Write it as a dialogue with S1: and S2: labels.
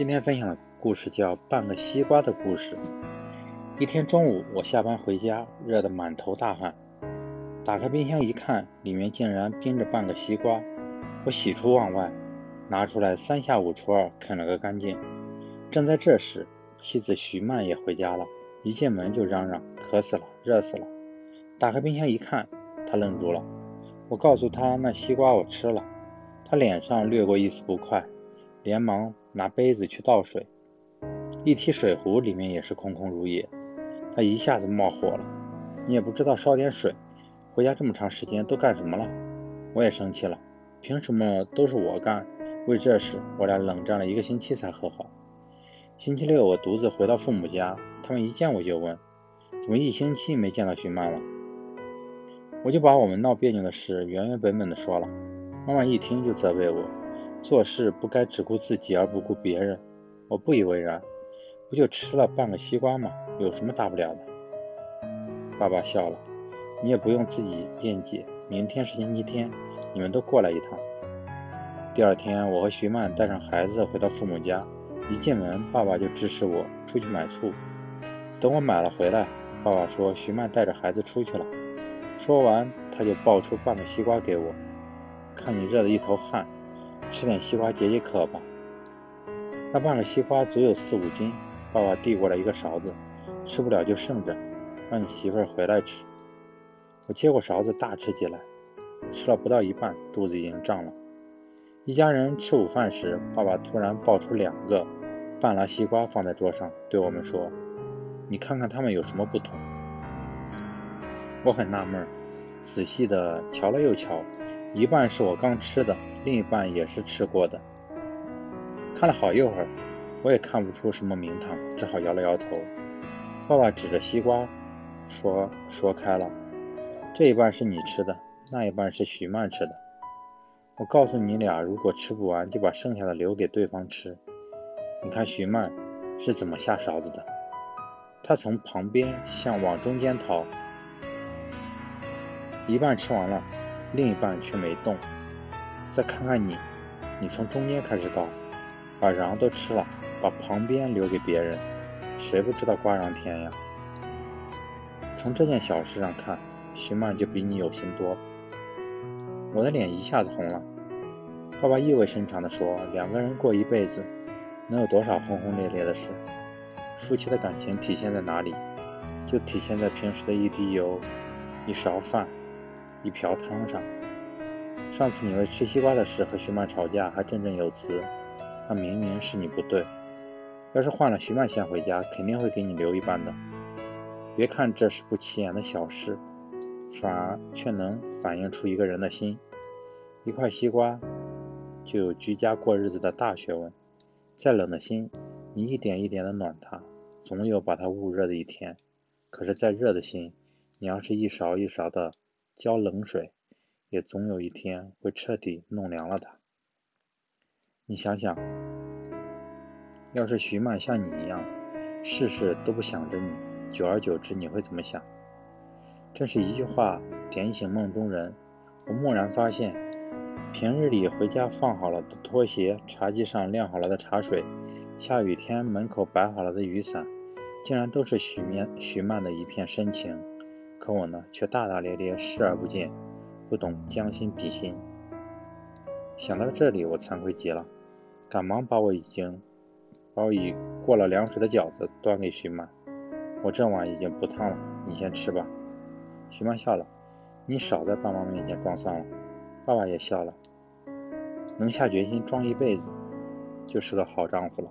S1: 今天分享的故事叫《半个西瓜的故事》。一天中午，我下班回家，热得满头大汗。打开冰箱一看，里面竟然冰着半个西瓜。我喜出望外，拿出来三下五除二啃了个干净。正在这时，妻子徐曼也回家了，一进门就嚷嚷：“渴死了，热死了！”打开冰箱一看，她愣住了。我告诉她：“那西瓜我吃了。”她脸上掠过一丝不快。连忙拿杯子去倒水，一提水壶，里面也是空空如也。他一下子冒火了，你也不知道烧点水。回家这么长时间都干什么了？我也生气了，凭什么都是我干？为这事，我俩冷战了一个星期才和好。星期六我独自回到父母家，他们一见我就问：怎么一星期没见到徐曼了？我就把我们闹别扭的事原原本本的说了。妈妈一听就责备我。做事不该只顾自己而不顾别人，我不以为然，不就吃了半个西瓜吗？有什么大不了的？爸爸笑了，你也不用自己辩解。明天是星期天，你们都过来一趟。第二天，我和徐曼带上孩子回到父母家，一进门，爸爸就指使我出去买醋。等我买了回来，爸爸说徐曼带着孩子出去了。说完，他就抱出半个西瓜给我，看你热的一头汗。吃点西瓜解解渴吧。那半个西瓜足有四五斤，爸爸递过来一个勺子，吃不了就剩着，让你媳妇儿回来吃。我接过勺子大吃起来，吃了不到一半，肚子已经胀了。一家人吃午饭时，爸爸突然抱出两个半拉西瓜放在桌上，对我们说：“你看看它们有什么不同？”我很纳闷，仔细的瞧了又瞧，一半是我刚吃的。另一半也是吃过的，看了好一会儿，我也看不出什么名堂，只好摇了摇头。爸爸指着西瓜说：“说开了，这一半是你吃的，那一半是徐曼吃的。我告诉你俩，如果吃不完，就把剩下的留给对方吃。你看徐曼是怎么下勺子的？他从旁边向往中间掏，一半吃完了，另一半却没动。”再看看你，你从中间开始倒，把瓤都吃了，把旁边留给别人，谁不知道瓜瓤甜呀？从这件小事上看，徐曼就比你有心多。我的脸一下子红了。爸爸意味深长地说：“两个人过一辈子，能有多少轰轰烈烈的事？夫妻的感情体现在哪里？就体现在平时的一滴油、一勺饭、一瓢汤上。”上次你为吃西瓜的事和徐曼吵架，还振振有词，那明明是你不对。要是换了徐曼先回家，肯定会给你留一半的。别看这是不起眼的小事，反而却能反映出一个人的心。一块西瓜，就有居家过日子的大学问。再冷的心，你一点一点的暖它，总有把它捂热的一天。可是再热的心，你要是一勺一勺的浇冷水。也总有一天会彻底弄凉了它。你想想，要是徐曼像你一样，事事都不想着你，久而久之你会怎么想？真是一句话点醒梦中人。我蓦然发现，平日里回家放好了的拖鞋，茶几上晾好了的茶水，下雨天门口摆好了的雨伞，竟然都是徐面徐曼的一片深情。可我呢，却大大咧咧，视而不见。不懂将心比心，想到这里，我惭愧极了，赶忙把我已经把我已过了凉水的饺子端给徐曼。我这碗已经不烫了，你先吃吧。徐曼笑了，你少在爸妈面前装蒜了。爸爸也笑了，能下决心装一辈子，就是个好丈夫了。